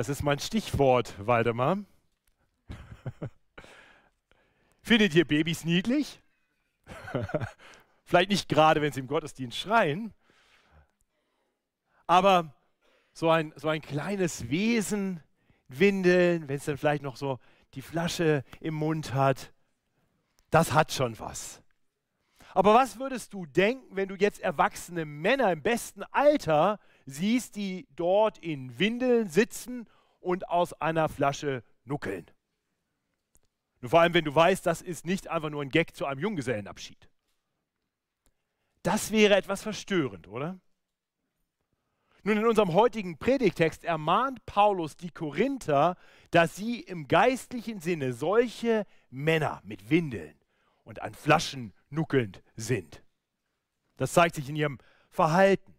Das ist mein Stichwort, Waldemar. Findet ihr Babys niedlich? Vielleicht nicht gerade, wenn sie im Gottesdienst schreien, aber so ein, so ein kleines Wesen, Windeln, wenn es dann vielleicht noch so die Flasche im Mund hat, das hat schon was. Aber was würdest du denken, wenn du jetzt erwachsene Männer im besten Alter siehst, die dort in Windeln sitzen und aus einer Flasche nuckeln? Nur vor allem, wenn du weißt, das ist nicht einfach nur ein Gag zu einem Junggesellenabschied. Das wäre etwas verstörend, oder? Nun, in unserem heutigen Predigtext ermahnt Paulus die Korinther, dass sie im geistlichen Sinne solche Männer mit Windeln und an Flaschen nuckelnd sind. Das zeigt sich in ihrem Verhalten.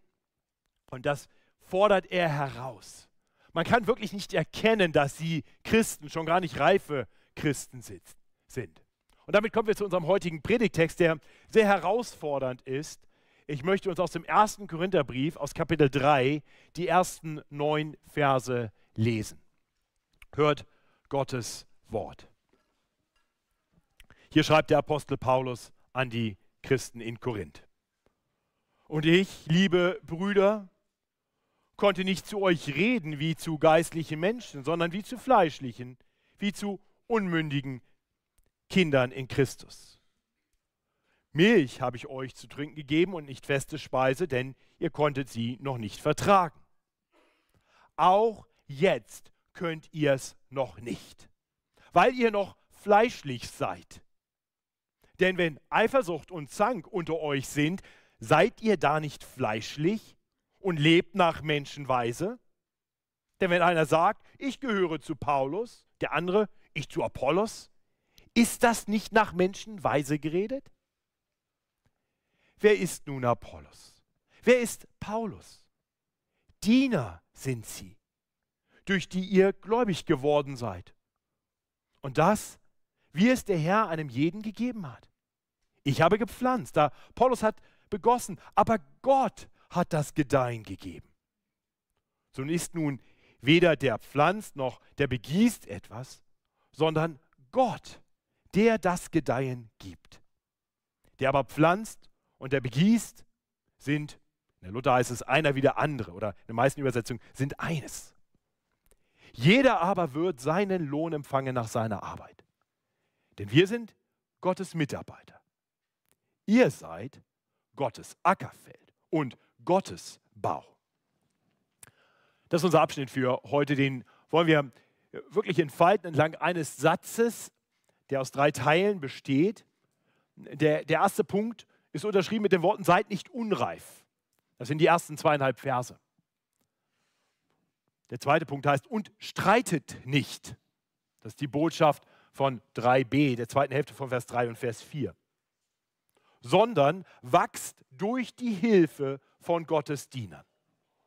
Und das fordert er heraus. Man kann wirklich nicht erkennen, dass sie Christen, schon gar nicht reife Christen sind. Und damit kommen wir zu unserem heutigen Predigtext, der sehr herausfordernd ist. Ich möchte uns aus dem ersten Korintherbrief, aus Kapitel 3, die ersten neun Verse lesen. Hört Gottes Wort. Hier schreibt der Apostel Paulus an die Christen in Korinth. Und ich, liebe Brüder, konnte nicht zu euch reden wie zu geistlichen Menschen, sondern wie zu fleischlichen, wie zu unmündigen Kindern in Christus. Milch habe ich euch zu trinken gegeben und nicht feste Speise, denn ihr konntet sie noch nicht vertragen. Auch jetzt könnt ihr es noch nicht, weil ihr noch fleischlich seid. Denn wenn Eifersucht und Zank unter euch sind, seid ihr da nicht fleischlich und lebt nach Menschenweise? Denn wenn einer sagt, ich gehöre zu Paulus, der andere, ich zu Apollos, ist das nicht nach Menschenweise geredet? Wer ist nun Apollos? Wer ist Paulus? Diener sind sie, durch die ihr gläubig geworden seid. Und das, wie es der Herr einem jeden gegeben hat. Ich habe gepflanzt, da Paulus hat begossen, aber Gott hat das Gedeihen gegeben. So ist nun weder der pflanzt noch der begießt etwas, sondern Gott, der das Gedeihen gibt. Der aber pflanzt und der begießt, sind, in der Luther heißt es einer wie der andere oder in den meisten Übersetzungen sind eines. Jeder aber wird seinen Lohn empfangen nach seiner Arbeit. Denn wir sind Gottes Mitarbeiter. Ihr seid Gottes Ackerfeld und Gottes Bau. Das ist unser Abschnitt für heute. Den wollen wir wirklich entfalten entlang eines Satzes, der aus drei Teilen besteht. Der, der erste Punkt ist unterschrieben mit den Worten, seid nicht unreif. Das sind die ersten zweieinhalb Verse. Der zweite Punkt heißt, und streitet nicht. Das ist die Botschaft von 3b, der zweiten Hälfte von Vers 3 und Vers 4. Sondern wachst durch die Hilfe von Gottes Dienern.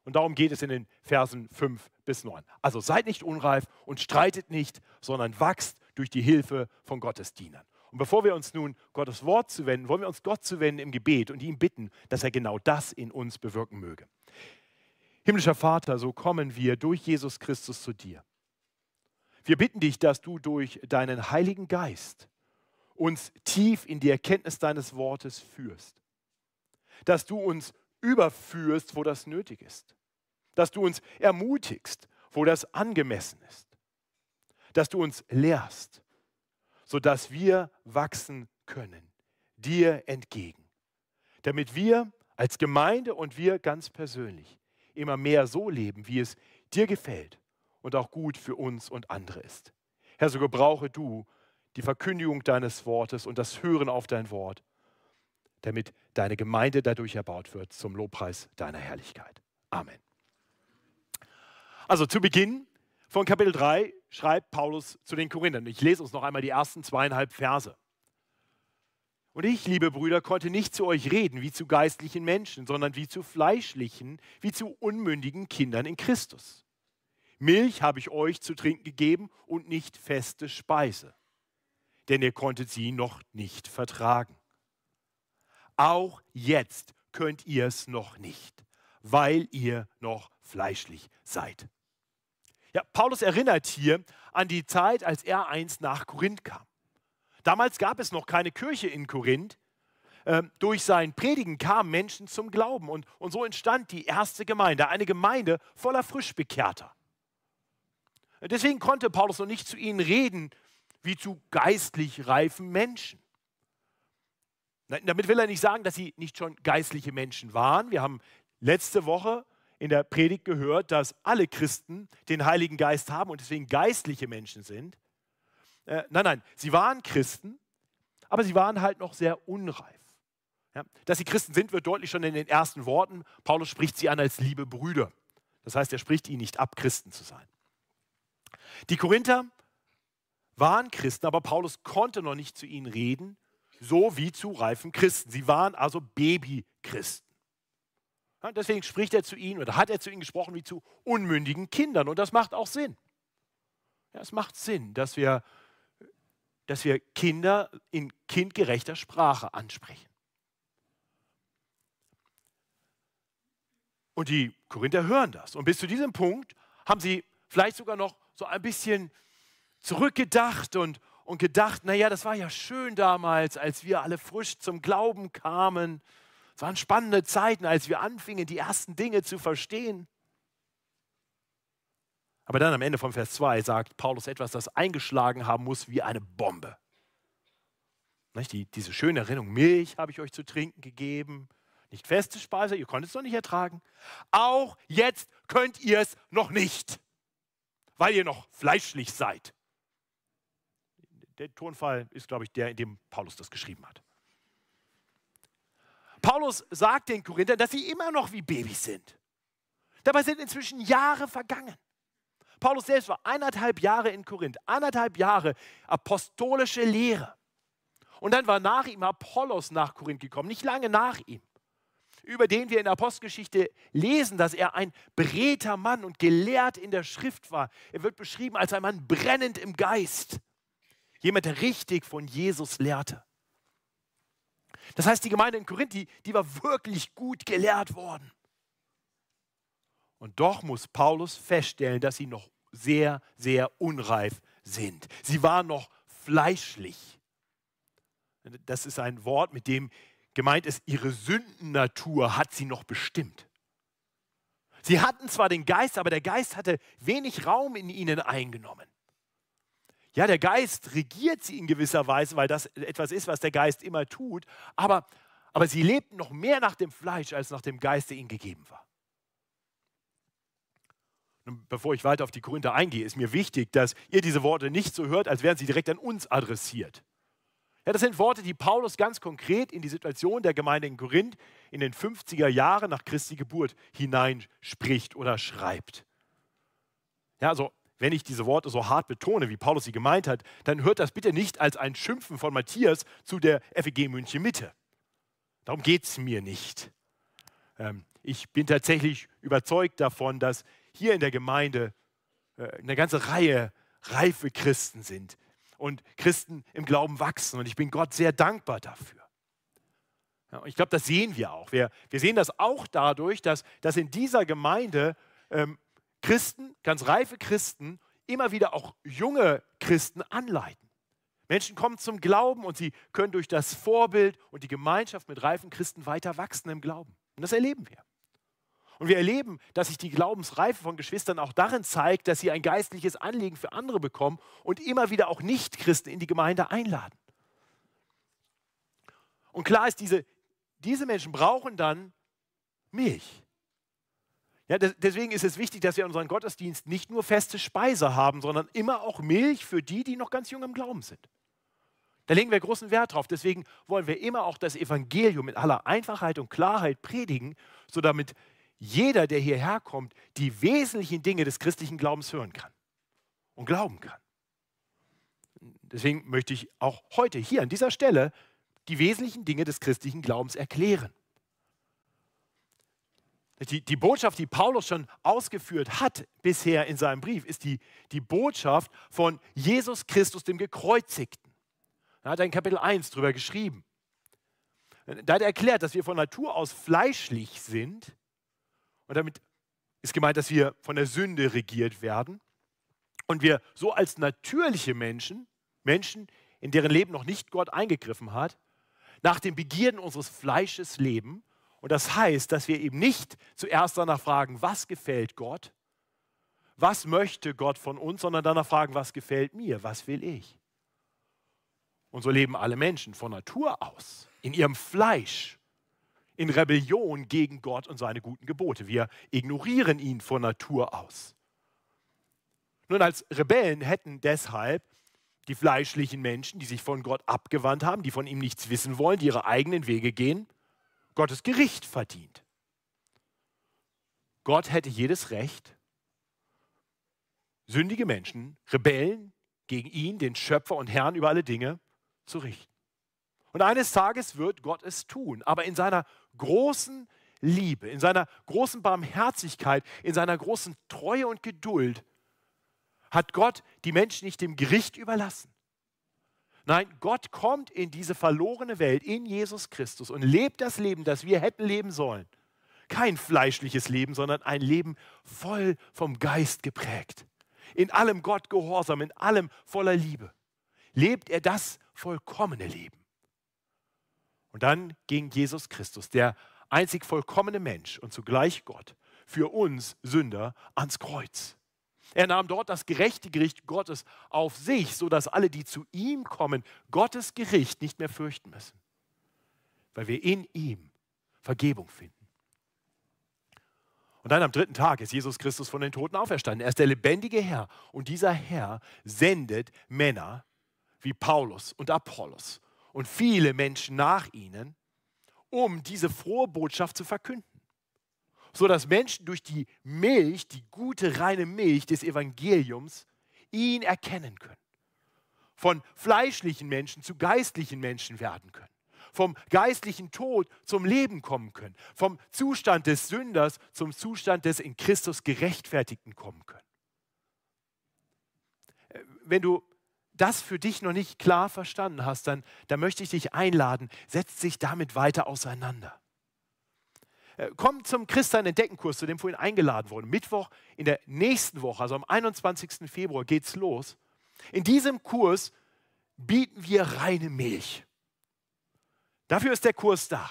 Und darum geht es in den Versen 5 bis 9. Also seid nicht unreif und streitet nicht, sondern wachst durch die Hilfe von Gottes Dienern. Und bevor wir uns nun Gottes Wort zuwenden, wollen wir uns Gott zuwenden im Gebet und ihn bitten, dass er genau das in uns bewirken möge. Himmlischer Vater, so kommen wir durch Jesus Christus zu dir. Wir bitten dich, dass du durch deinen Heiligen Geist uns tief in die Erkenntnis deines Wortes führst. Dass du uns überführst, wo das nötig ist. Dass du uns ermutigst, wo das angemessen ist. Dass du uns lehrst, sodass wir wachsen können, dir entgegen. Damit wir als Gemeinde und wir ganz persönlich immer mehr so leben, wie es dir gefällt und auch gut für uns und andere ist. Herr, so gebrauche du die Verkündigung deines Wortes und das Hören auf dein Wort damit deine Gemeinde dadurch erbaut wird zum Lobpreis deiner Herrlichkeit. Amen. Also zu Beginn von Kapitel 3 schreibt Paulus zu den Korinthern. Ich lese uns noch einmal die ersten zweieinhalb Verse. Und ich, liebe Brüder, konnte nicht zu euch reden wie zu geistlichen Menschen, sondern wie zu fleischlichen, wie zu unmündigen Kindern in Christus. Milch habe ich euch zu trinken gegeben und nicht feste Speise, denn ihr konntet sie noch nicht vertragen. Auch jetzt könnt ihr es noch nicht, weil ihr noch fleischlich seid. Ja, Paulus erinnert hier an die Zeit, als er einst nach Korinth kam. Damals gab es noch keine Kirche in Korinth. Ähm, durch sein Predigen kamen Menschen zum Glauben und, und so entstand die erste Gemeinde, eine Gemeinde voller Frischbekehrter. Deswegen konnte Paulus noch nicht zu ihnen reden wie zu geistlich reifen Menschen. Damit will er nicht sagen, dass sie nicht schon geistliche Menschen waren. Wir haben letzte Woche in der Predigt gehört, dass alle Christen den Heiligen Geist haben und deswegen geistliche Menschen sind. Äh, nein, nein, sie waren Christen, aber sie waren halt noch sehr unreif. Ja, dass sie Christen sind, wird deutlich schon in den ersten Worten. Paulus spricht sie an als liebe Brüder. Das heißt, er spricht ihnen nicht ab, Christen zu sein. Die Korinther waren Christen, aber Paulus konnte noch nicht zu ihnen reden, so wie zu reifen Christen. Sie waren also Babychristen. Ja, deswegen spricht er zu ihnen oder hat er zu ihnen gesprochen wie zu unmündigen Kindern. Und das macht auch Sinn. Ja, es macht Sinn, dass wir, dass wir Kinder in kindgerechter Sprache ansprechen. Und die Korinther hören das. Und bis zu diesem Punkt haben sie vielleicht sogar noch so ein bisschen zurückgedacht und, und gedacht, naja, das war ja schön damals, als wir alle frisch zum Glauben kamen. Es waren spannende Zeiten, als wir anfingen, die ersten Dinge zu verstehen. Aber dann am Ende von Vers 2 sagt Paulus etwas, das eingeschlagen haben muss wie eine Bombe. Die, diese schöne Erinnerung, Milch habe ich euch zu trinken gegeben, nicht feste Speise, ihr konntet es noch nicht ertragen. Auch jetzt könnt ihr es noch nicht, weil ihr noch fleischlich seid. Der Tonfall ist, glaube ich, der, in dem Paulus das geschrieben hat. Paulus sagt den Korinthern, dass sie immer noch wie Babys sind. Dabei sind inzwischen Jahre vergangen. Paulus selbst war eineinhalb Jahre in Korinth, eineinhalb Jahre apostolische Lehre. Und dann war nach ihm Apollos nach Korinth gekommen, nicht lange nach ihm über den wir in der Apostelgeschichte lesen, dass er ein beredter Mann und gelehrt in der Schrift war. Er wird beschrieben als ein Mann brennend im Geist. Jemand, der richtig von Jesus lehrte. Das heißt, die Gemeinde in Korinth, die, die war wirklich gut gelehrt worden. Und doch muss Paulus feststellen, dass sie noch sehr, sehr unreif sind. Sie waren noch fleischlich. Das ist ein Wort, mit dem Gemeint ist, ihre Sündennatur hat sie noch bestimmt. Sie hatten zwar den Geist, aber der Geist hatte wenig Raum in ihnen eingenommen. Ja, der Geist regiert sie in gewisser Weise, weil das etwas ist, was der Geist immer tut, aber, aber sie lebten noch mehr nach dem Fleisch als nach dem Geist, der ihnen gegeben war. Nun, bevor ich weiter auf die Korinther eingehe, ist mir wichtig, dass ihr diese Worte nicht so hört, als wären sie direkt an uns adressiert. Ja, das sind Worte, die Paulus ganz konkret in die Situation der Gemeinde in Korinth in den 50er Jahren nach Christi Geburt hineinspricht oder schreibt. Ja, also wenn ich diese Worte so hart betone, wie Paulus sie gemeint hat, dann hört das bitte nicht als ein Schimpfen von Matthias zu der FEG München Mitte. Darum geht es mir nicht. Ähm, ich bin tatsächlich überzeugt davon, dass hier in der Gemeinde äh, eine ganze Reihe reife Christen sind, und Christen im Glauben wachsen. Und ich bin Gott sehr dankbar dafür. Ich glaube, das sehen wir auch. Wir, wir sehen das auch dadurch, dass, dass in dieser Gemeinde ähm, Christen, ganz reife Christen, immer wieder auch junge Christen anleiten. Menschen kommen zum Glauben und sie können durch das Vorbild und die Gemeinschaft mit reifen Christen weiter wachsen im Glauben. Und das erleben wir. Und wir erleben, dass sich die Glaubensreife von Geschwistern auch darin zeigt, dass sie ein geistliches Anliegen für andere bekommen und immer wieder auch Nichtchristen in die Gemeinde einladen. Und klar ist, diese, diese Menschen brauchen dann Milch. Ja, deswegen ist es wichtig, dass wir in unserem Gottesdienst nicht nur feste Speise haben, sondern immer auch Milch für die, die noch ganz jung im Glauben sind. Da legen wir großen Wert drauf. Deswegen wollen wir immer auch das Evangelium mit aller Einfachheit und Klarheit predigen, so damit jeder, der hierher kommt, die wesentlichen Dinge des christlichen Glaubens hören kann und glauben kann. Deswegen möchte ich auch heute hier an dieser Stelle die wesentlichen Dinge des christlichen Glaubens erklären. Die, die, Botschaft, die Paulus schon ausgeführt hat bisher in seinem Brief, ist die, die Botschaft von Jesus Christus, dem Gekreuzigten. Er hat in Kapitel 1 darüber geschrieben. Da hat er erklärt, dass wir von Natur aus fleischlich sind und damit ist gemeint, dass wir von der Sünde regiert werden. Und wir so als natürliche Menschen, Menschen, in deren Leben noch nicht Gott eingegriffen hat, nach den Begierden unseres Fleisches leben. Und das heißt, dass wir eben nicht zuerst danach fragen, was gefällt Gott, was möchte Gott von uns, sondern danach fragen, was gefällt mir, was will ich. Und so leben alle Menschen von Natur aus, in ihrem Fleisch, in Rebellion gegen Gott und seine guten Gebote. Wir ignorieren ihn von Natur aus. Nun, als Rebellen hätten deshalb die fleischlichen Menschen, die sich von Gott abgewandt haben, die von ihm nichts wissen wollen, die ihre eigenen Wege gehen, Gottes Gericht verdient. Gott hätte jedes Recht, sündige Menschen, Rebellen gegen ihn, den Schöpfer und Herrn über alle Dinge, zu richten. Und eines Tages wird Gott es tun, aber in seiner großen Liebe, in seiner großen Barmherzigkeit, in seiner großen Treue und Geduld hat Gott die Menschen nicht dem Gericht überlassen. Nein, Gott kommt in diese verlorene Welt, in Jesus Christus und lebt das Leben, das wir hätten leben sollen. Kein fleischliches Leben, sondern ein Leben voll vom Geist geprägt. In allem Gott gehorsam, in allem voller Liebe. Lebt er das vollkommene Leben. Und dann ging Jesus Christus, der einzig vollkommene Mensch und zugleich Gott, für uns Sünder ans Kreuz. Er nahm dort das gerechte Gericht Gottes auf sich, sodass alle, die zu ihm kommen, Gottes Gericht nicht mehr fürchten müssen, weil wir in ihm Vergebung finden. Und dann am dritten Tag ist Jesus Christus von den Toten auferstanden. Er ist der lebendige Herr. Und dieser Herr sendet Männer wie Paulus und Apollos und viele Menschen nach ihnen, um diese frohe Botschaft zu verkünden so dass Menschen durch die Milch, die gute, reine Milch des Evangeliums, ihn erkennen können. Von fleischlichen Menschen zu geistlichen Menschen werden können. Vom geistlichen Tod zum Leben kommen können. Vom Zustand des Sünders zum Zustand des in Christus Gerechtfertigten kommen können. Äh, wenn du das für dich noch nicht klar verstanden hast, dann, dann möchte ich dich einladen, setz dich damit weiter auseinander. Äh, komm zum Christian Entdeckenkurs, zu dem vorhin eingeladen wurde. Mittwoch in der nächsten Woche, also am 21. Februar, geht's los. In diesem Kurs bieten wir reine Milch. Dafür ist der Kurs da.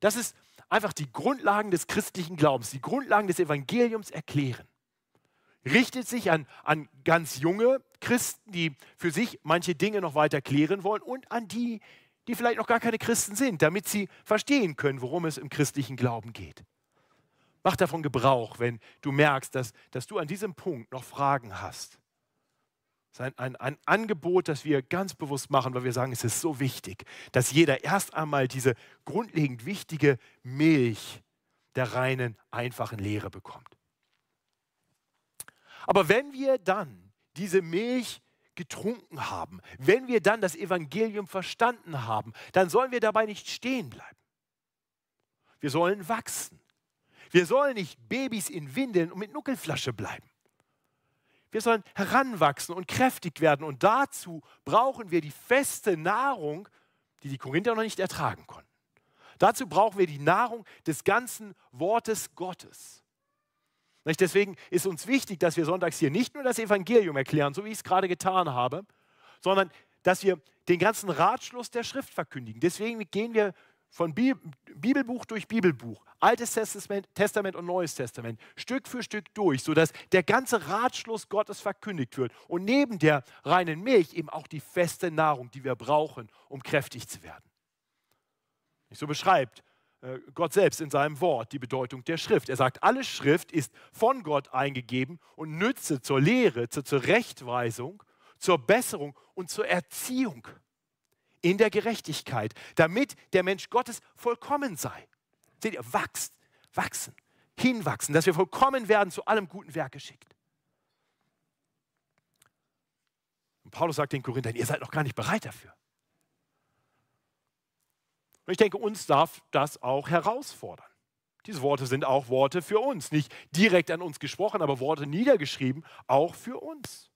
Das ist einfach die Grundlagen des christlichen Glaubens, die Grundlagen des Evangeliums erklären. Richtet sich an, an ganz junge Christen, die für sich manche Dinge noch weiter klären wollen und an die, die vielleicht noch gar keine Christen sind, damit sie verstehen können, worum es im christlichen Glauben geht. Mach davon Gebrauch, wenn du merkst, dass, dass du an diesem Punkt noch Fragen hast. Es ist ein, ein, ein Angebot, das wir ganz bewusst machen, weil wir sagen, es ist so wichtig, dass jeder erst einmal diese grundlegend wichtige Milch der reinen, einfachen Lehre bekommt. Aber wenn wir dann diese Milch getrunken haben, wenn wir dann das Evangelium verstanden haben, dann sollen wir dabei nicht stehen bleiben. Wir sollen wachsen. Wir sollen nicht Babys in Windeln und mit Nuckelflasche bleiben. Wir sollen heranwachsen und kräftig werden und dazu brauchen wir die feste Nahrung, die die Korinther noch nicht ertragen konnten. Dazu brauchen wir die Nahrung des ganzen Wortes Gottes. Deswegen ist uns wichtig, dass wir sonntags hier nicht nur das Evangelium erklären, so wie ich es gerade getan habe, sondern dass wir den ganzen Ratschluss der Schrift verkündigen. Deswegen gehen wir von Bibelbuch durch Bibelbuch, Altes Testament, und Neues Testament, Stück für Stück durch, sodass der ganze Ratschluss Gottes verkündigt wird. Und neben der reinen Milch eben auch die feste Nahrung, die wir brauchen, um kräftig zu werden. So beschreibt Gott selbst in seinem Wort die Bedeutung der Schrift. Er sagt, alle Schrift ist von Gott eingegeben und nütze zur Lehre, zur Zurechtweisung, zur Besserung und zur Erziehung in der Gerechtigkeit, damit der Mensch Gottes vollkommen sei. Seht ihr, wachst, wachsen, hinwachsen, dass wir vollkommen werden, zu allem guten Werk geschickt. Und Paulus sagt den Korinthern, ihr seid noch gar nicht bereit dafür. Und ich denke, uns darf das auch herausfordern. Diese Worte sind auch Worte für uns, nicht direkt an uns gesprochen, aber Worte niedergeschrieben, auch für uns.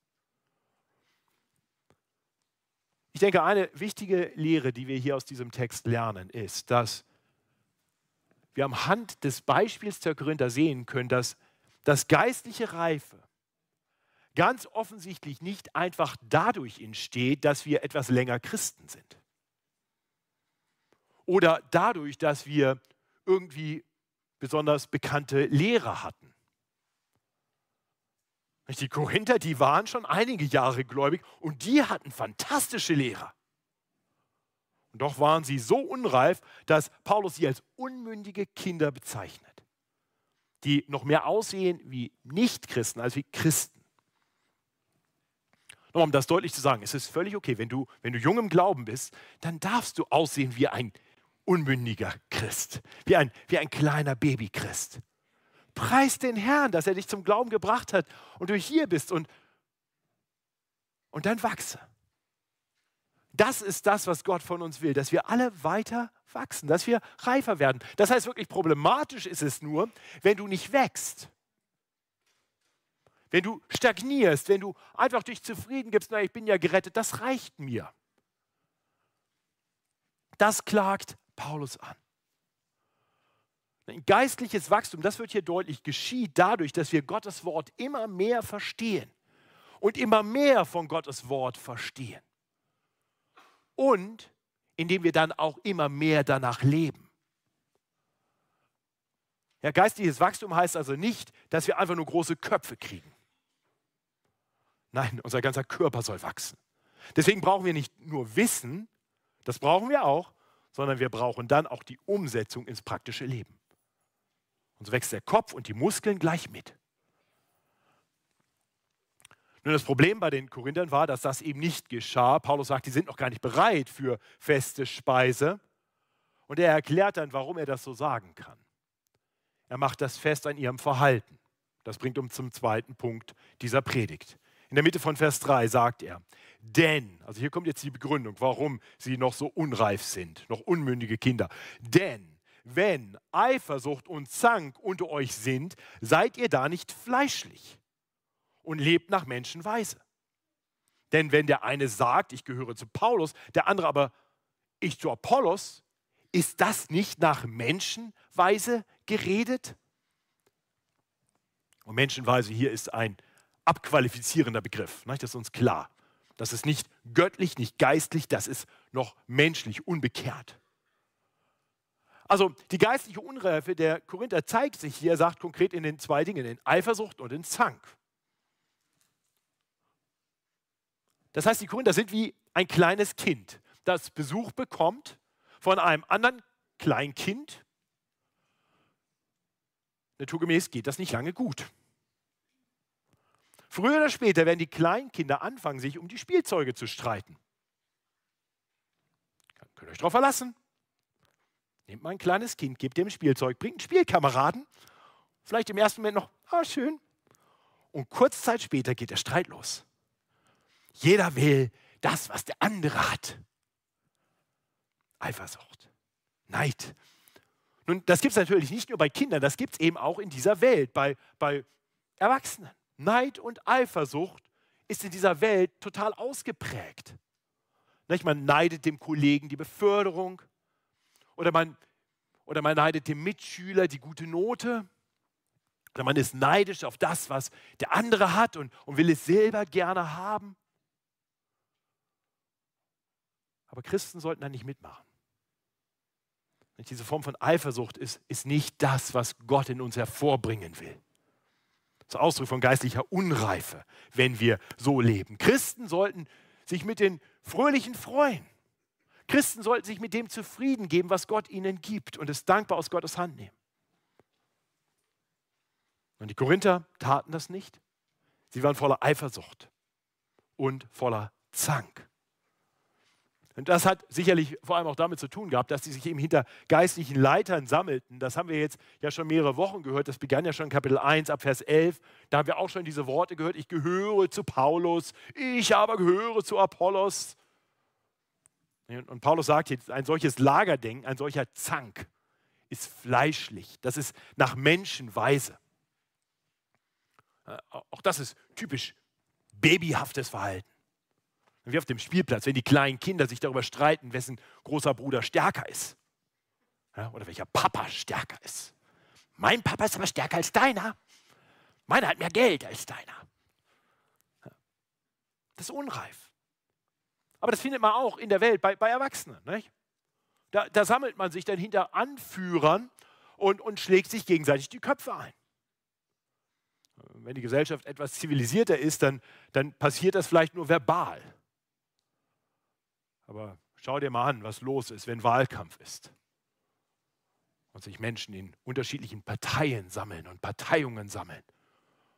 Ich denke, eine wichtige Lehre, die wir hier aus diesem Text lernen, ist, dass wir am Hand des Beispiels der Korinther sehen können, dass das geistliche Reife ganz offensichtlich nicht einfach dadurch entsteht, dass wir etwas länger Christen sind. Oder dadurch, dass wir irgendwie besonders bekannte Lehrer hatten. Die Korinther, die waren schon einige Jahre gläubig und die hatten fantastische Lehrer. Und doch waren sie so unreif, dass Paulus sie als unmündige Kinder bezeichnet, die noch mehr aussehen wie Nichtchristen als wie Christen. Nur um das deutlich zu sagen, es ist völlig okay, wenn du, wenn du jung im Glauben bist, dann darfst du aussehen wie ein unmündiger Christ, wie ein, wie ein kleiner Babychrist. Preis den Herrn, dass er dich zum Glauben gebracht hat und du hier bist und, und dann wachse. Das ist das, was Gott von uns will, dass wir alle weiter wachsen, dass wir reifer werden. Das heißt, wirklich problematisch ist es nur, wenn du nicht wächst. Wenn du stagnierst, wenn du einfach dich zufrieden gibst, na, ich bin ja gerettet, das reicht mir. Das klagt Paulus an. Ein geistliches Wachstum, das wird hier deutlich, geschieht dadurch, dass wir Gottes Wort immer mehr verstehen und immer mehr von Gottes Wort verstehen. Und indem wir dann auch immer mehr danach leben. Ja, geistliches Wachstum heißt also nicht, dass wir einfach nur große Köpfe kriegen. Nein, unser ganzer Körper soll wachsen. Deswegen brauchen wir nicht nur Wissen, das brauchen wir auch, sondern wir brauchen dann auch die Umsetzung ins praktische Leben. Und so wächst der Kopf und die Muskeln gleich mit. Nun, das Problem bei den Korinthern war, dass das eben nicht geschah. Paulus sagt, die sind noch gar nicht bereit für feste Speise. Und er erklärt dann, warum er das so sagen kann. Er macht das fest an ihrem Verhalten. Das bringt uns zum zweiten Punkt dieser Predigt. In der Mitte von Vers 3 sagt er, denn, also hier kommt jetzt die Begründung, warum sie noch so unreif sind, noch unmündige Kinder. Denn wenn Eifersucht und Zank unter euch sind, seid ihr da nicht fleischlich und lebt nach Menschenweise. Denn wenn der eine sagt, ich gehöre zu Paulus, der andere aber, ich zu Apollos, ist das nicht nach Menschenweise geredet? Und Menschenweise hier ist ein abqualifizierender Begriff, das ist uns klar. Das ist nicht göttlich, nicht geistlich, das ist noch menschlich, unbekehrt. Also die geistliche Unreife der Korinther zeigt sich hier, sagt konkret in den zwei Dingen, in Eifersucht und in Zank. Das heißt, die Korinther sind wie ein kleines Kind, das Besuch bekommt von einem anderen Kleinkind. Naturgemäß geht das nicht lange gut. Früher oder später werden die Kleinkinder anfangen, sich um die Spielzeuge zu streiten. Könnt ihr euch darauf verlassen. Nehmt mal ein kleines Kind, gebt dem Spielzeug, bringt einen Spielkameraden, vielleicht im ersten Moment noch, ah, schön. Und kurz Zeit später geht der Streit los. Jeder will das, was der andere hat. Eifersucht, Neid. Nun, das gibt es natürlich nicht nur bei Kindern, das gibt es eben auch in dieser Welt, bei, bei Erwachsenen. Neid und Eifersucht ist in dieser Welt total ausgeprägt. Man neidet dem Kollegen die Beförderung, oder man, oder man neidet dem Mitschüler die gute Note. Oder man ist neidisch auf das, was der andere hat und, und will es selber gerne haben. Aber Christen sollten da nicht mitmachen. Diese Form von Eifersucht ist, ist nicht das, was Gott in uns hervorbringen will. Ist Ausdruck von geistlicher Unreife, wenn wir so leben. Christen sollten sich mit den Fröhlichen freuen. Christen sollten sich mit dem zufrieden geben, was Gott ihnen gibt und es dankbar aus Gottes Hand nehmen. Und die Korinther taten das nicht. Sie waren voller Eifersucht und voller Zank. Und das hat sicherlich vor allem auch damit zu tun gehabt, dass sie sich eben hinter geistlichen Leitern sammelten. Das haben wir jetzt ja schon mehrere Wochen gehört. Das begann ja schon in Kapitel 1 ab Vers 11. Da haben wir auch schon diese Worte gehört. Ich gehöre zu Paulus, ich aber gehöre zu Apollos. Und Paulus sagt hier, ein solches Lagerdenken, ein solcher Zank ist fleischlich. Das ist nach Menschenweise. Äh, auch das ist typisch babyhaftes Verhalten. Wie auf dem Spielplatz, wenn die kleinen Kinder sich darüber streiten, wessen großer Bruder stärker ist. Ja, oder welcher Papa stärker ist. Mein Papa ist aber stärker als deiner. Meiner hat mehr Geld als deiner. Das ist unreif. Aber das findet man auch in der Welt bei, bei Erwachsenen. Da, da, sammelt man sich dann hinter Anführern und, und schlägt sich gegenseitig die Köpfe ein. Wenn die Gesellschaft etwas zivilisierter ist, dann, dann passiert das vielleicht nur verbal. Aber schau dir mal an, was los ist, wenn Wahlkampf ist und sich Menschen in unterschiedlichen Parteien sammeln und Parteiungen sammeln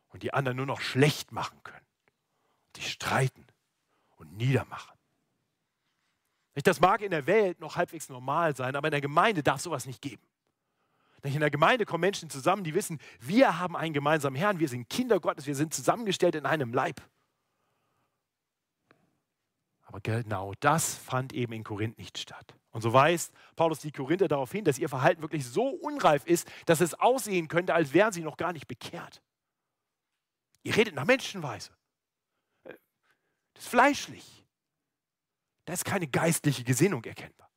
und die anderen nur noch schlecht machen können. Die streiten und niedermachen. Das mag in der Welt noch halbwegs normal sein, aber in der Gemeinde darf sowas nicht geben. In der Gemeinde kommen Menschen zusammen, die wissen, wir haben einen gemeinsamen Herrn, wir sind Kinder Gottes, wir sind zusammengestellt in einem Leib. Aber genau das fand eben in Korinth nicht statt. Und so weist Paulus die Korinther darauf hin, dass ihr Verhalten wirklich so unreif ist, dass es aussehen könnte, als wären sie noch gar nicht bekehrt. Ihr redet nach Menschenweise. Das ist fleischlich. Da ist keine geistliche Gesinnung erkennbar.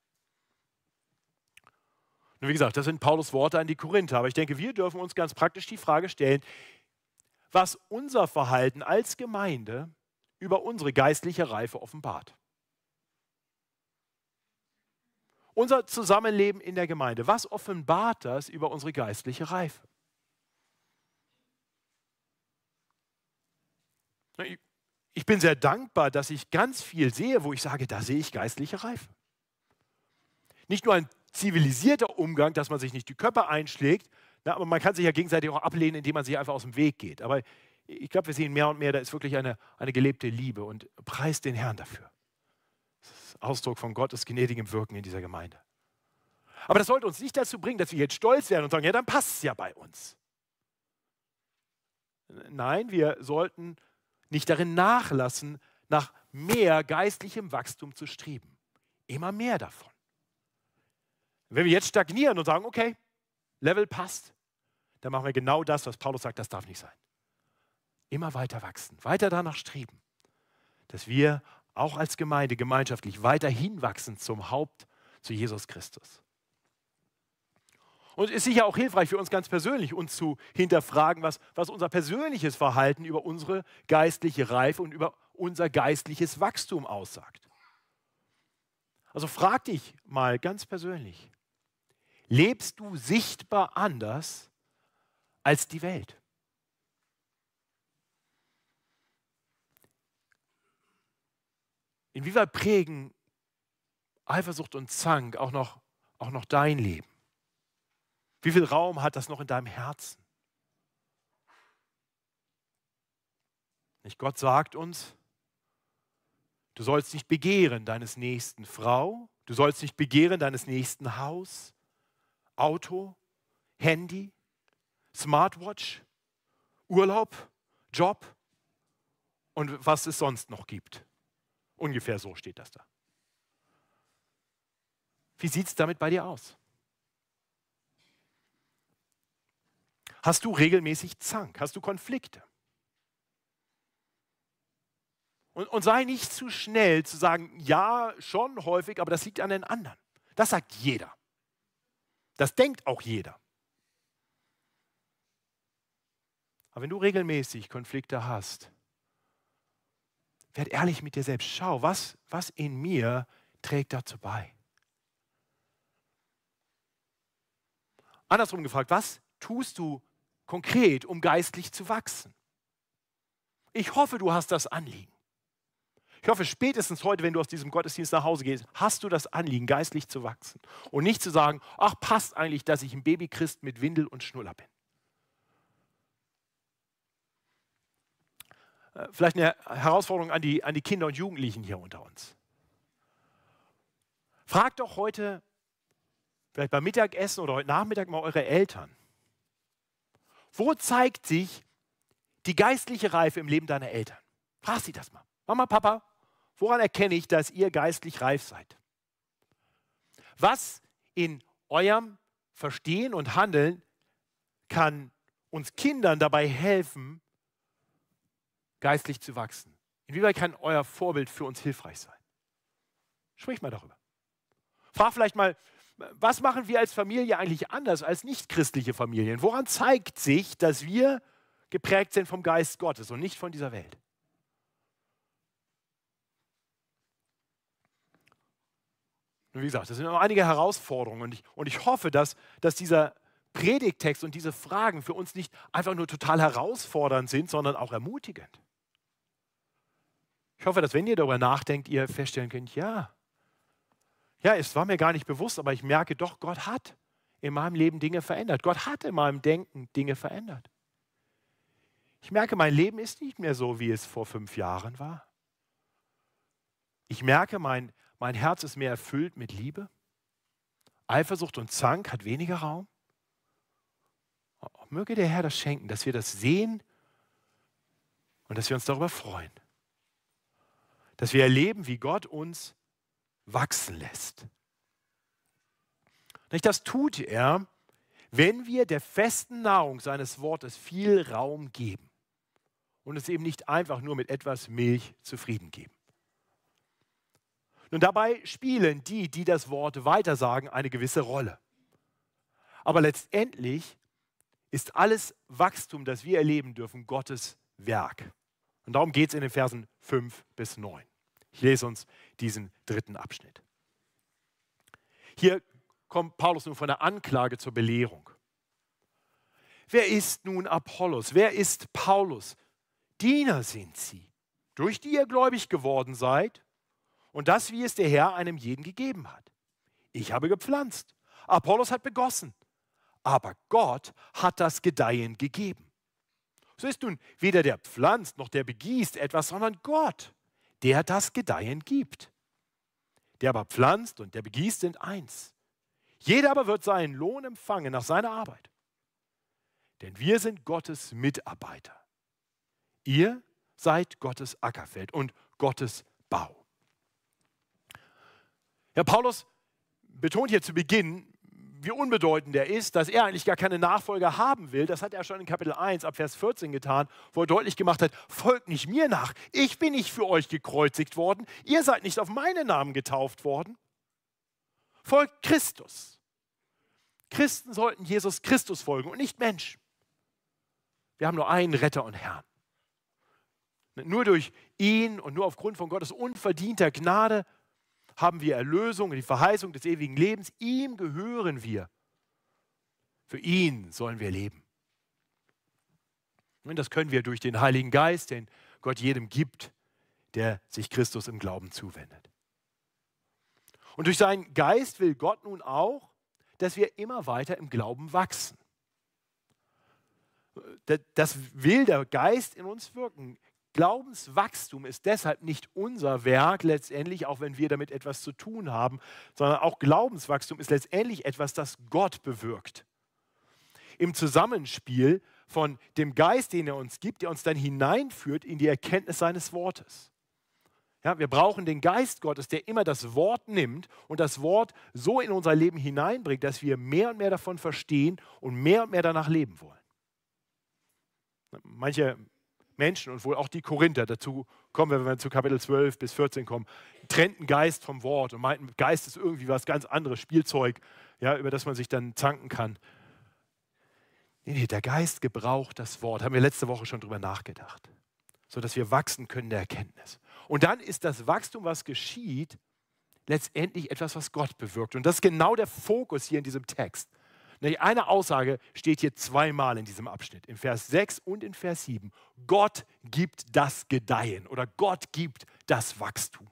Und wie gesagt, das sind Paulus Worte an die Korinther. Aber ich denke, wir dürfen uns ganz praktisch die Frage stellen, was unser Verhalten als Gemeinde über unsere geistliche Reife offenbart. Unser Zusammenleben in der Gemeinde, was offenbart das über unsere geistliche Reife? Ich bin sehr dankbar, dass ich ganz viel sehe, wo ich sage, da sehe ich geistliche Reife. Nicht nur ein zivilisierter Umgang, dass man sich nicht die Köpfe einschlägt, aber man kann sich ja gegenseitig auch ablehnen, indem man sich einfach aus dem Weg geht. Aber ich glaube, wir sehen mehr und mehr, da ist wirklich eine, eine gelebte Liebe und preist den Herrn dafür. Das ist Ausdruck von Gottes gnädigem Wirken in dieser Gemeinde. Aber das sollte uns nicht dazu bringen, dass wir jetzt stolz werden und sagen, ja, dann passt es ja bei uns. Nein, wir sollten nicht darin nachlassen, nach mehr geistlichem Wachstum zu streben. Immer mehr davon. Wenn wir jetzt stagnieren und sagen, okay, Level passt, dann machen wir genau das, was Paulus sagt, das darf nicht sein immer weiter wachsen, weiter danach streben, dass wir auch als Gemeinde gemeinschaftlich weiterhin wachsen zum Haupt, zu Jesus Christus. Und es ist sicher auch hilfreich für uns ganz persönlich, uns zu hinterfragen, was, was unser persönliches Verhalten über unsere geistliche Reife und über unser geistliches Wachstum aussagt. Also frag dich mal ganz persönlich, lebst du sichtbar anders als die Welt? Inwieweit prägen Eifersucht und Zank auch noch, auch noch dein Leben? Wie viel Raum hat das noch in deinem Herzen? Nicht Gott sagt uns, du sollst nicht begehren deines nächsten Frau, du sollst nicht begehren deines nächsten Haus, Auto, Handy, Smartwatch, Urlaub, Job und was es sonst noch gibt. Ungefähr so steht das da. Wie sieht es damit bei dir aus? Hast du regelmäßig Zank? Hast du Konflikte? Und, und, sei nicht zu schnell zu sagen, ja, schon häufig, aber das liegt an den anderen. Das sagt jeder. Das denkt auch jeder. Aber wenn du regelmäßig Konflikte hast, werd ehrlich mit dir selbst. Schau, was, was in mir trägt dazu bei. Andersrum gefragt, was tust du konkret, um geistlich zu wachsen? Ich hoffe, du hast das Anliegen. Ich hoffe, spätestens heute, wenn du aus diesem Gottesdienst nach Hause gehst, hast du das Anliegen, geistlich zu wachsen. Und nicht zu sagen, ach, passt eigentlich, dass ich ein Babychrist mit Windel und Schnuller bin. Vielleicht eine Herausforderung an die, an die Kinder und Jugendlichen hier unter uns. Fragt doch heute, vielleicht beim Mittagessen oder heute Nachmittag mal eure Eltern. Wo zeigt sich die geistliche Reife im Leben deiner Eltern? Frag sie das mal. Mama, Papa, woran erkenne ich, dass ihr geistlich reif seid? Was in eurem Verstehen und Handeln kann uns Kindern dabei helfen, geistlich zu wachsen? Inwieweit kann euer Vorbild für uns hilfreich sein? Sprich mal darüber. Frag vielleicht mal, was machen wir als Familie eigentlich anders als nichtchristliche Familien? Woran zeigt sich, dass wir geprägt sind vom Geist Gottes und nicht von dieser Welt? Und wie gesagt, das sind noch einige Herausforderungen und ich, und ich hoffe, dass, dass dieser Predigtext und diese Fragen für uns nicht einfach nur total herausfordernd sind, sondern auch ermutigend. Ich hoffe, dass wenn ihr darüber nachdenkt, ihr feststellen könnt, ja, ja, es war mir gar nicht bewusst, aber ich merke doch, Gott hat in meinem Leben Dinge verändert. Gott hat in meinem Denken Dinge verändert. Ich merke, mein Leben ist nicht mehr so, wie es vor fünf Jahren war. Ich merke, mein, mein Herz ist mehr erfüllt mit Liebe. Eifersucht und Zank hat weniger Raum. Möge der Herr das schenken, dass wir das sehen und dass wir uns darüber freuen. Dass wir erleben, wie Gott uns wachsen lässt. Das tut er, wenn wir der festen Nahrung seines Wortes viel Raum geben und es eben nicht einfach nur mit etwas Milch zufrieden geben. Nun dabei spielen die, die das Wort weitersagen, eine gewisse Rolle. Aber letztendlich ist alles Wachstum, das wir erleben dürfen, Gottes Werk. Und darum geht es in den Versen 5 bis 9. Ich lese uns diesen dritten Abschnitt. Hier kommt Paulus nun von der Anklage zur Belehrung. Wer ist nun Apollos? Wer ist Paulus? Diener sind sie, durch die ihr gläubig geworden seid und das, wie es der Herr einem jeden gegeben hat. Ich habe gepflanzt, Apollos hat begossen, aber Gott hat das Gedeihen gegeben. So ist nun weder der pflanzt noch der begießt etwas, sondern Gott, der das Gedeihen gibt. Der aber pflanzt und der begießt sind eins. Jeder aber wird seinen Lohn empfangen nach seiner Arbeit. Denn wir sind Gottes Mitarbeiter. Ihr seid Gottes Ackerfeld und Gottes Bau. Ja, Paulus betont hier zu Beginn, wie unbedeutend er ist, dass er eigentlich gar keine Nachfolger haben will. Das hat er schon in Kapitel 1 ab Vers 14 getan, wo er deutlich gemacht hat, folgt nicht mir nach. Ich bin nicht für euch gekreuzigt worden. Ihr seid nicht auf meinen Namen getauft worden. Folgt Christus. Christen sollten Jesus Christus folgen und nicht Menschen. Wir haben nur einen Retter und Herrn. Nur durch ihn und nur aufgrund von Gottes unverdienter Gnade haben wir Erlösung die Verheißung des ewigen Lebens. Ihm gehören wir. Für ihn sollen wir leben. Und das können wir durch den Heiligen Geist, den Gott jedem gibt, der sich Christus im Glauben zuwendet. Und durch seinen Geist will Gott nun auch, dass wir immer weiter im Glauben wachsen. Das will der Geist in uns wirken. Glaubenswachstum ist deshalb nicht unser Werk letztendlich, auch wenn wir damit etwas zu tun haben, sondern auch Glaubenswachstum ist letztendlich etwas, das Gott bewirkt. Im Zusammenspiel von dem Geist, den er uns gibt, der uns dann hineinführt in die Erkenntnis seines Wortes. Ja, wir brauchen den Geist Gottes, der immer das Wort nimmt und das Wort so in unser Leben hineinbringt, dass wir mehr und mehr davon verstehen und mehr und mehr danach leben wollen. Manche Menschen und wohl auch die Korinther, dazu kommen wir, wenn wir zu Kapitel 12 bis 14 kommen, trennten Geist vom Wort und meinten, Geist ist irgendwie was ganz anderes, Spielzeug, ja, über das man sich dann zanken kann. Nee, nee, der Geist gebraucht das Wort, haben wir letzte Woche schon drüber nachgedacht, sodass wir wachsen können der Erkenntnis. Und dann ist das Wachstum, was geschieht, letztendlich etwas, was Gott bewirkt. Und das ist genau der Fokus hier in diesem Text. Eine Aussage steht hier zweimal in diesem Abschnitt, in Vers 6 und in Vers 7. Gott gibt das Gedeihen oder Gott gibt das Wachstum.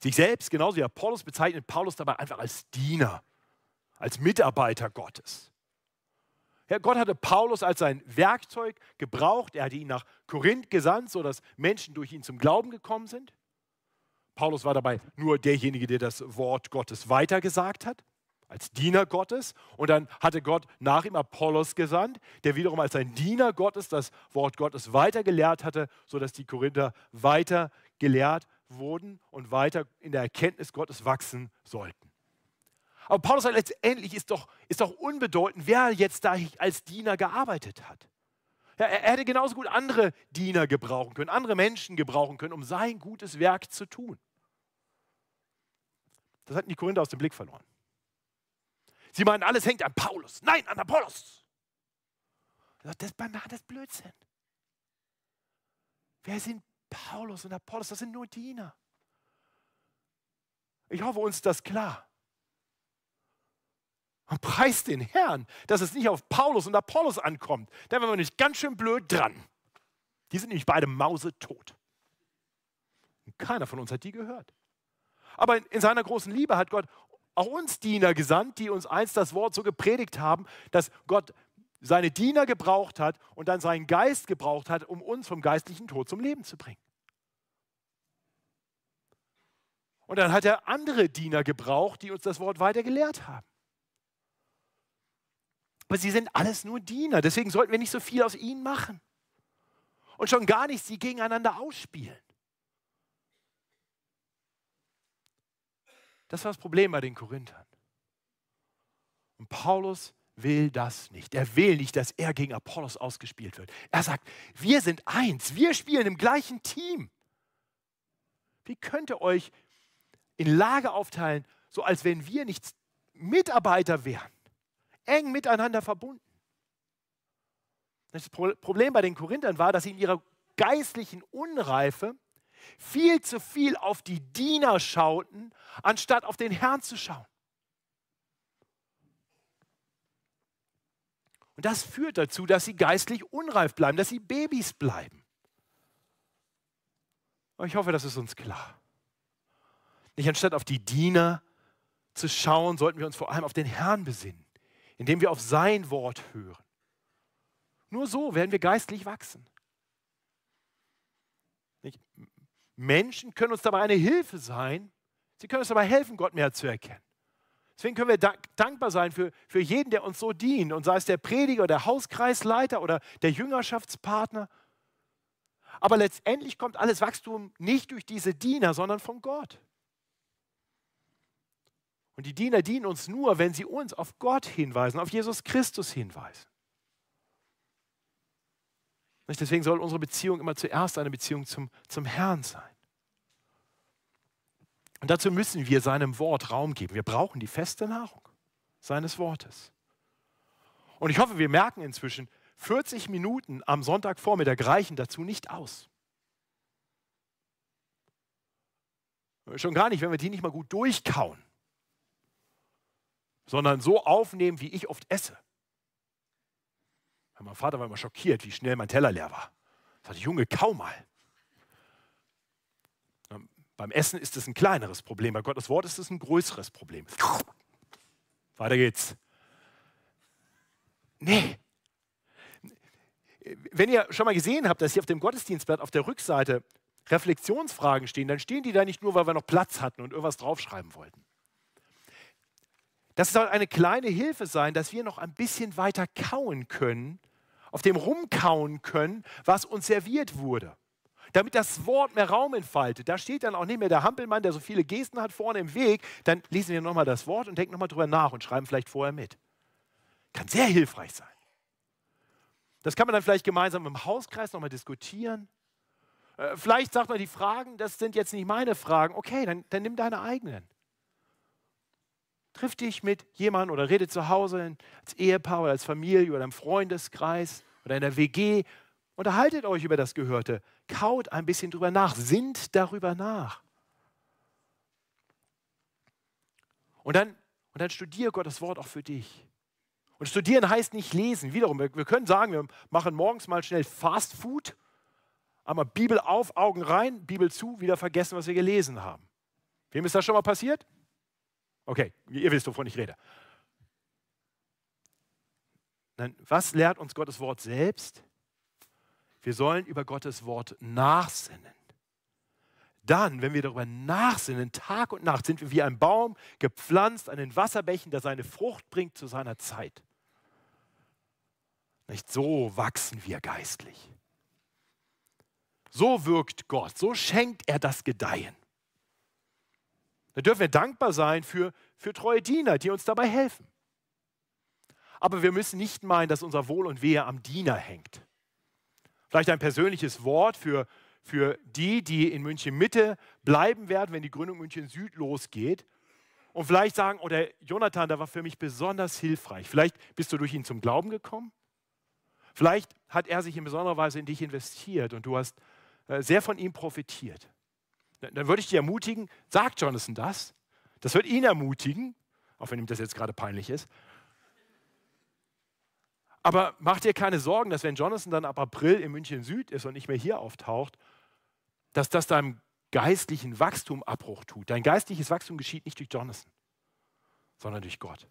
Sich selbst, genauso wie Apollos, bezeichnet Paulus dabei einfach als Diener, als Mitarbeiter Gottes. Ja, Gott hatte Paulus als sein Werkzeug gebraucht. Er hatte ihn nach Korinth gesandt, sodass Menschen durch ihn zum Glauben gekommen sind. Paulus war dabei nur derjenige, der das Wort Gottes weitergesagt hat als Diener Gottes. Und dann hatte Gott nach ihm Apollos gesandt, der wiederum als ein Diener Gottes das Wort Gottes weiter gelehrt hatte, sodass die Korinther weiter gelehrt wurden und weiter in der Erkenntnis Gottes wachsen sollten. Aber Paulus sagt letztendlich ist doch, ist doch unbedeutend, wer jetzt da als Diener gearbeitet hat. Ja, er hätte genauso gut andere Diener gebrauchen können, andere Menschen gebrauchen können, um sein gutes Werk zu tun. Das hatten die Korinther aus dem Blick verloren. Sie meinen, alles hängt an Paulus. Nein, an Apollos. Das ist Banane, das ist Blödsinn. Wer sind Paulus und Apollos? Das sind nur Diener. Ich hoffe, uns ist das klar. Und preist den Herrn, dass es nicht auf Paulus und Apollos ankommt. Da wären wir nicht ganz schön blöd dran. Die sind nämlich beide mausetot. Und keiner von uns hat die gehört. Aber in seiner großen Liebe hat Gott auch uns Diener gesandt, die uns einst das Wort so gepredigt haben, dass Gott seine Diener gebraucht hat und dann seinen Geist gebraucht hat, um uns vom geistlichen Tod zum Leben zu bringen. Und dann hat er andere Diener gebraucht, die uns das Wort weiter gelehrt haben. Aber sie sind alles nur Diener, deswegen sollten wir nicht so viel aus ihnen machen. Und schon gar nicht sie gegeneinander ausspielen. Das war das Problem bei den Korinthern. Und Paulus will das nicht. Er will nicht, dass er gegen Apollos ausgespielt wird. Er sagt, wir sind eins, wir spielen im gleichen Team. Wie könnt ihr euch in Lager aufteilen, so als wenn wir nicht Mitarbeiter wären, eng miteinander verbunden? Das Problem bei den Korinthern war, dass sie in ihrer geistlichen Unreife viel zu viel auf die Diener schauten, anstatt auf den Herrn zu schauen. Und das führt dazu, dass sie geistlich unreif bleiben, dass sie Babys bleiben. Aber ich hoffe, das ist uns klar. Nicht anstatt auf die Diener zu schauen, sollten wir uns vor allem auf den Herrn besinnen, indem wir auf sein Wort hören. Nur so werden wir geistlich wachsen. Menschen können uns dabei eine Hilfe sein. Sie können uns dabei helfen, Gott mehr zu erkennen. Deswegen können wir dankbar sein für, für jeden, der uns so dient. Und sei es der Prediger, der Hauskreisleiter oder der Jüngerschaftspartner. Aber letztendlich kommt alles Wachstum nicht durch diese Diener, sondern von Gott. Und die Diener dienen uns nur, wenn sie uns auf Gott hinweisen, auf Jesus Christus hinweisen. Deswegen soll unsere Beziehung immer zuerst eine Beziehung zum, zum Herrn sein. Und dazu müssen wir seinem Wort Raum geben. Wir brauchen die feste Nahrung seines Wortes. Und ich hoffe, wir merken inzwischen, 40 Minuten am Sonntagvormittag reichen dazu nicht aus. Schon gar nicht, wenn wir die nicht mal gut durchkauen, sondern so aufnehmen, wie ich oft esse. Mein Vater war immer schockiert, wie schnell mein Teller leer war. Er sagte, Junge, kaum mal. Beim Essen ist es ein kleineres Problem, bei Gottes Wort ist es ein größeres Problem. Weiter geht's. Nee. Wenn ihr schon mal gesehen habt, dass hier auf dem Gottesdienstblatt auf der Rückseite Reflexionsfragen stehen, dann stehen die da nicht nur, weil wir noch Platz hatten und irgendwas draufschreiben wollten. Das soll eine kleine Hilfe sein, dass wir noch ein bisschen weiter kauen können, auf dem rumkauen können, was uns serviert wurde damit das Wort mehr Raum entfaltet. Da steht dann auch nicht mehr der Hampelmann, der so viele Gesten hat, vorne im Weg. Dann lesen wir nochmal das Wort und denken nochmal drüber nach und schreiben vielleicht vorher mit. Kann sehr hilfreich sein. Das kann man dann vielleicht gemeinsam im Hauskreis nochmal diskutieren. Äh, vielleicht sagt man die Fragen, das sind jetzt nicht meine Fragen. Okay, dann, dann nimm deine eigenen. Triff dich mit jemandem oder rede zu Hause als Ehepaar oder als Familie oder im Freundeskreis oder in der WG Unterhaltet euch über das Gehörte, kaut ein bisschen drüber nach, sinnt darüber nach. Und dann, und dann studiere Gottes Wort auch für dich. Und studieren heißt nicht lesen. Wiederum, wir, wir können sagen, wir machen morgens mal schnell Fast Food, einmal Bibel auf, Augen rein, Bibel zu, wieder vergessen, was wir gelesen haben. Wem ist das schon mal passiert? Okay, ihr wisst, wovon ich rede. Dann, was lehrt uns Gottes Wort selbst? Wir sollen über Gottes Wort nachsinnen. Dann, wenn wir darüber nachsinnen, Tag und Nacht, sind wir wie ein Baum gepflanzt an den Wasserbächen, der seine Frucht bringt zu seiner Zeit. Nicht so wachsen wir geistlich. So wirkt Gott, so schenkt er das Gedeihen. Da dürfen wir dankbar sein für, für treue Diener, die uns dabei helfen. Aber wir müssen nicht meinen, dass unser Wohl und Wehe am Diener hängt. Vielleicht ein persönliches Wort für, für die, die in München Mitte bleiben werden, wenn die Gründung München Süd losgeht. Und vielleicht sagen, oder oh, Jonathan, der war für mich besonders hilfreich. Vielleicht bist du durch ihn zum Glauben gekommen. Vielleicht hat er sich in besonderer Weise in dich investiert und du hast äh, sehr von ihm profitiert. Dann würde ich dich ermutigen, sag Jonathan das. Das wird ihn ermutigen, auch wenn ihm das jetzt gerade peinlich ist. Aber mach dir keine Sorgen, dass wenn Jonathan dann ab April in München Süd ist und nicht mehr hier auftaucht, dass das deinem geistlichen Wachstum Abbruch tut. Dein geistliches Wachstum geschieht nicht durch Jonathan, sondern durch Gott.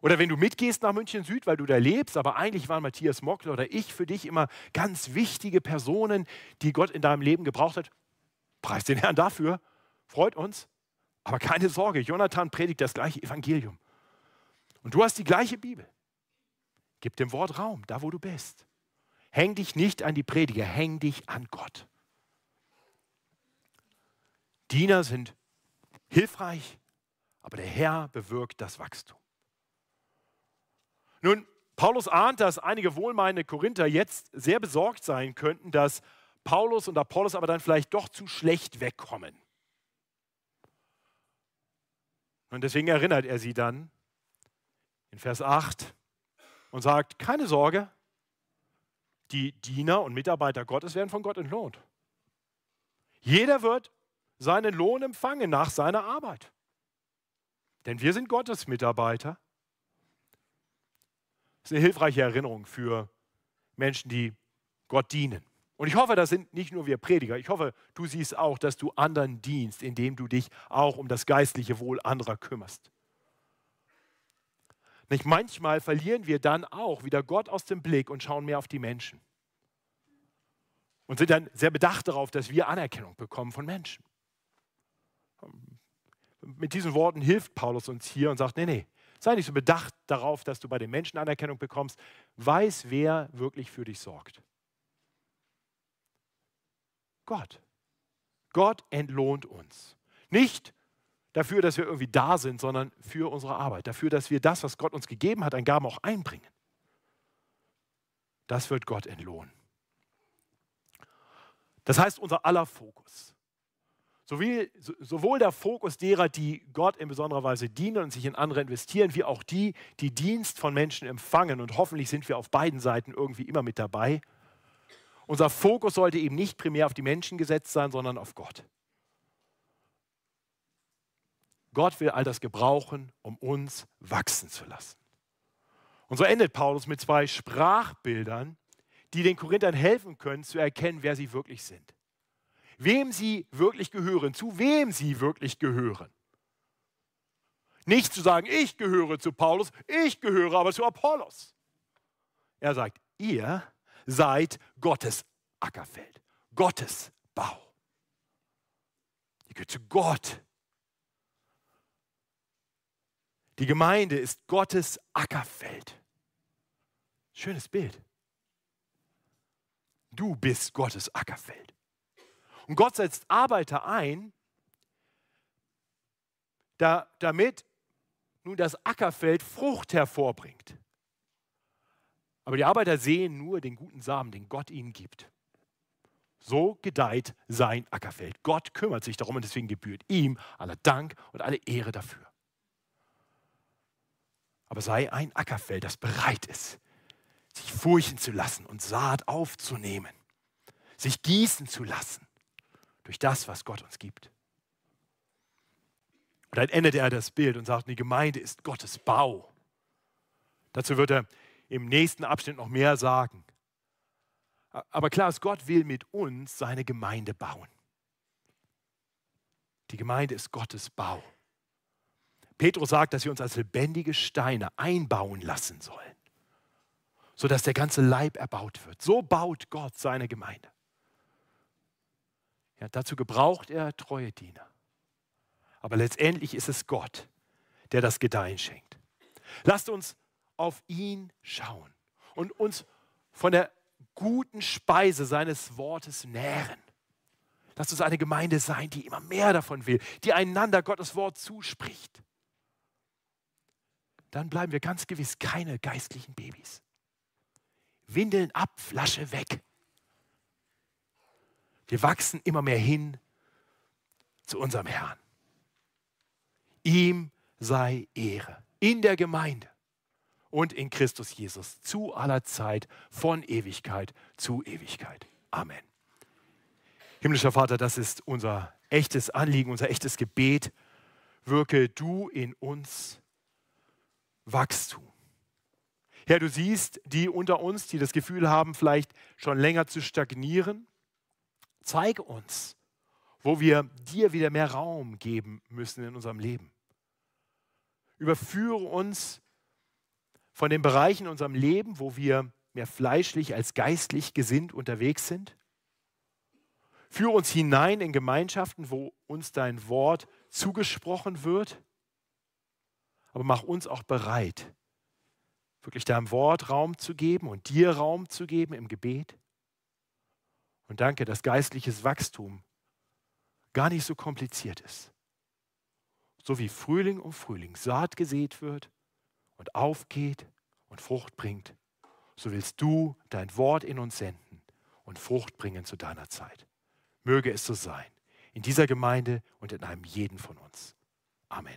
Oder wenn du mitgehst nach München Süd, weil du da lebst, aber eigentlich waren Matthias Mockler oder ich für dich immer ganz wichtige Personen, die Gott in deinem Leben gebraucht hat. Preis den Herrn dafür, freut uns. Aber keine Sorge, Jonathan predigt das gleiche Evangelium. Und du hast die gleiche Bibel. Gib dem Wort Raum, da wo du bist. Häng dich nicht an die Prediger, häng dich an Gott. Diener sind hilfreich, aber der Herr bewirkt das Wachstum. Nun, Paulus ahnt, dass einige wohlmeinende Korinther jetzt sehr besorgt sein könnten, dass Paulus und Apollos aber dann vielleicht doch zu schlecht wegkommen. Und deswegen erinnert er sie dann in Vers 8 und sagt, keine Sorge, die Diener und Mitarbeiter Gottes werden von Gott entlohnt. Jeder wird seinen Lohn empfangen nach seiner Arbeit. Denn wir sind Gottes Mitarbeiter. Das ist eine hilfreiche Erinnerung für Menschen, die Gott dienen. Und ich hoffe, das sind nicht nur wir Prediger. Ich hoffe, du siehst auch, dass du anderen dienst, indem du dich auch um das geistliche Wohl anderer kümmerst. Nicht manchmal verlieren wir dann auch wieder Gott aus dem Blick und schauen mehr auf die Menschen. Und sind dann sehr bedacht darauf, dass wir Anerkennung bekommen von Menschen. Mit diesen Worten hilft Paulus uns hier und sagt, nee, nee, sei nicht so bedacht darauf, dass du bei den Menschen Anerkennung bekommst. Weiß, wer wirklich für dich sorgt. Gott. Gott entlohnt uns. Nicht dafür, dass wir irgendwie da sind, sondern für unsere Arbeit. Dafür, dass wir das, was Gott uns gegeben hat, an Gaben auch einbringen. Das wird Gott entlohnen. Das heißt, unser aller Fokus. Sowohl der Fokus derer, die Gott in besonderer Weise dienen und sich in andere investieren, wie auch die, die Dienst von Menschen empfangen. Und hoffentlich sind wir auf beiden Seiten irgendwie immer mit dabei. Unser Fokus sollte eben nicht primär auf die Menschen gesetzt sein, sondern auf Gott. Gott will all das gebrauchen, um uns wachsen zu lassen. Und so endet Paulus mit zwei Sprachbildern, die den Korinthern helfen können, zu erkennen, wer sie wirklich sind. Wem sie wirklich gehören, zu wem sie wirklich gehören. Nicht zu sagen, ich gehöre zu Paulus, ich gehöre aber zu Apollos. Er sagt, ihr seid Gottes Ackerfeld, Gottes Bau. Ihr gehört zu Gott. Die Gemeinde ist Gottes Ackerfeld. Schönes Bild. Du bist Gottes Ackerfeld. Und Gott setzt Arbeiter ein, da, damit nun das Ackerfeld Frucht hervorbringt. Aber die Arbeiter sehen nur den guten Samen, den Gott ihnen gibt. So gedeiht sein Ackerfeld. Gott kümmert sich darum und deswegen gebührt ihm aller Dank und alle Ehre dafür. Aber sei ein Ackerfeld, das bereit ist, sich furchen zu lassen und Saat aufzunehmen, sich gießen zu lassen durch das, was Gott uns gibt. Und dann endet er das Bild und sagt, die Gemeinde ist Gottes Bau. Dazu wird er im nächsten Abschnitt noch mehr sagen. Aber klar ist, Gott will mit uns seine Gemeinde bauen. Die Gemeinde ist Gottes Bau. Petrus sagt, dass wir uns als lebendige Steine einbauen lassen sollen, sodass der ganze Leib erbaut wird. So baut Gott seine Gemeinde. Ja, dazu gebraucht er treue Diener. Aber letztendlich ist es Gott, der das Gedeihen schenkt. Lasst uns auf ihn schauen und uns von der guten Speise seines Wortes nähren. Lasst uns eine Gemeinde sein, die immer mehr davon will, die einander Gottes Wort zuspricht. Dann bleiben wir ganz gewiss keine geistlichen Babys. Windeln ab, Flasche weg. Wir wachsen immer mehr hin zu unserem Herrn. Ihm sei Ehre in der Gemeinde und in Christus Jesus zu aller Zeit, von Ewigkeit zu Ewigkeit. Amen. Himmlischer Vater, das ist unser echtes Anliegen, unser echtes Gebet. wirke du in uns Wachstum. Herr, du siehst die unter uns, die das Gefühl haben, vielleicht schon länger zu stagnieren. Zeige uns, wo wir dir wieder mehr Raum geben müssen in unserem Leben. Überführe uns von den Bereichen in unserem Leben, wo wir mehr fleischlich als geistlich gesinnt unterwegs sind. Führe uns hinein in Gemeinschaften, wo uns dein Wort zugesprochen wird. Aber mach uns auch bereit, wirklich deinem Wort Raum zu geben und dir Raum zu geben im Gebet. Und danke, dass geistliches Wachstum gar nicht so kompliziert ist. So wie Frühling um Frühling Saat gesät wird und aufgeht und Frucht bringt, so willst du dein Wort in uns senden und Frucht bringen zu deiner Zeit. Möge es so sein, in dieser Gemeinde und in einem jeden von uns. Amen.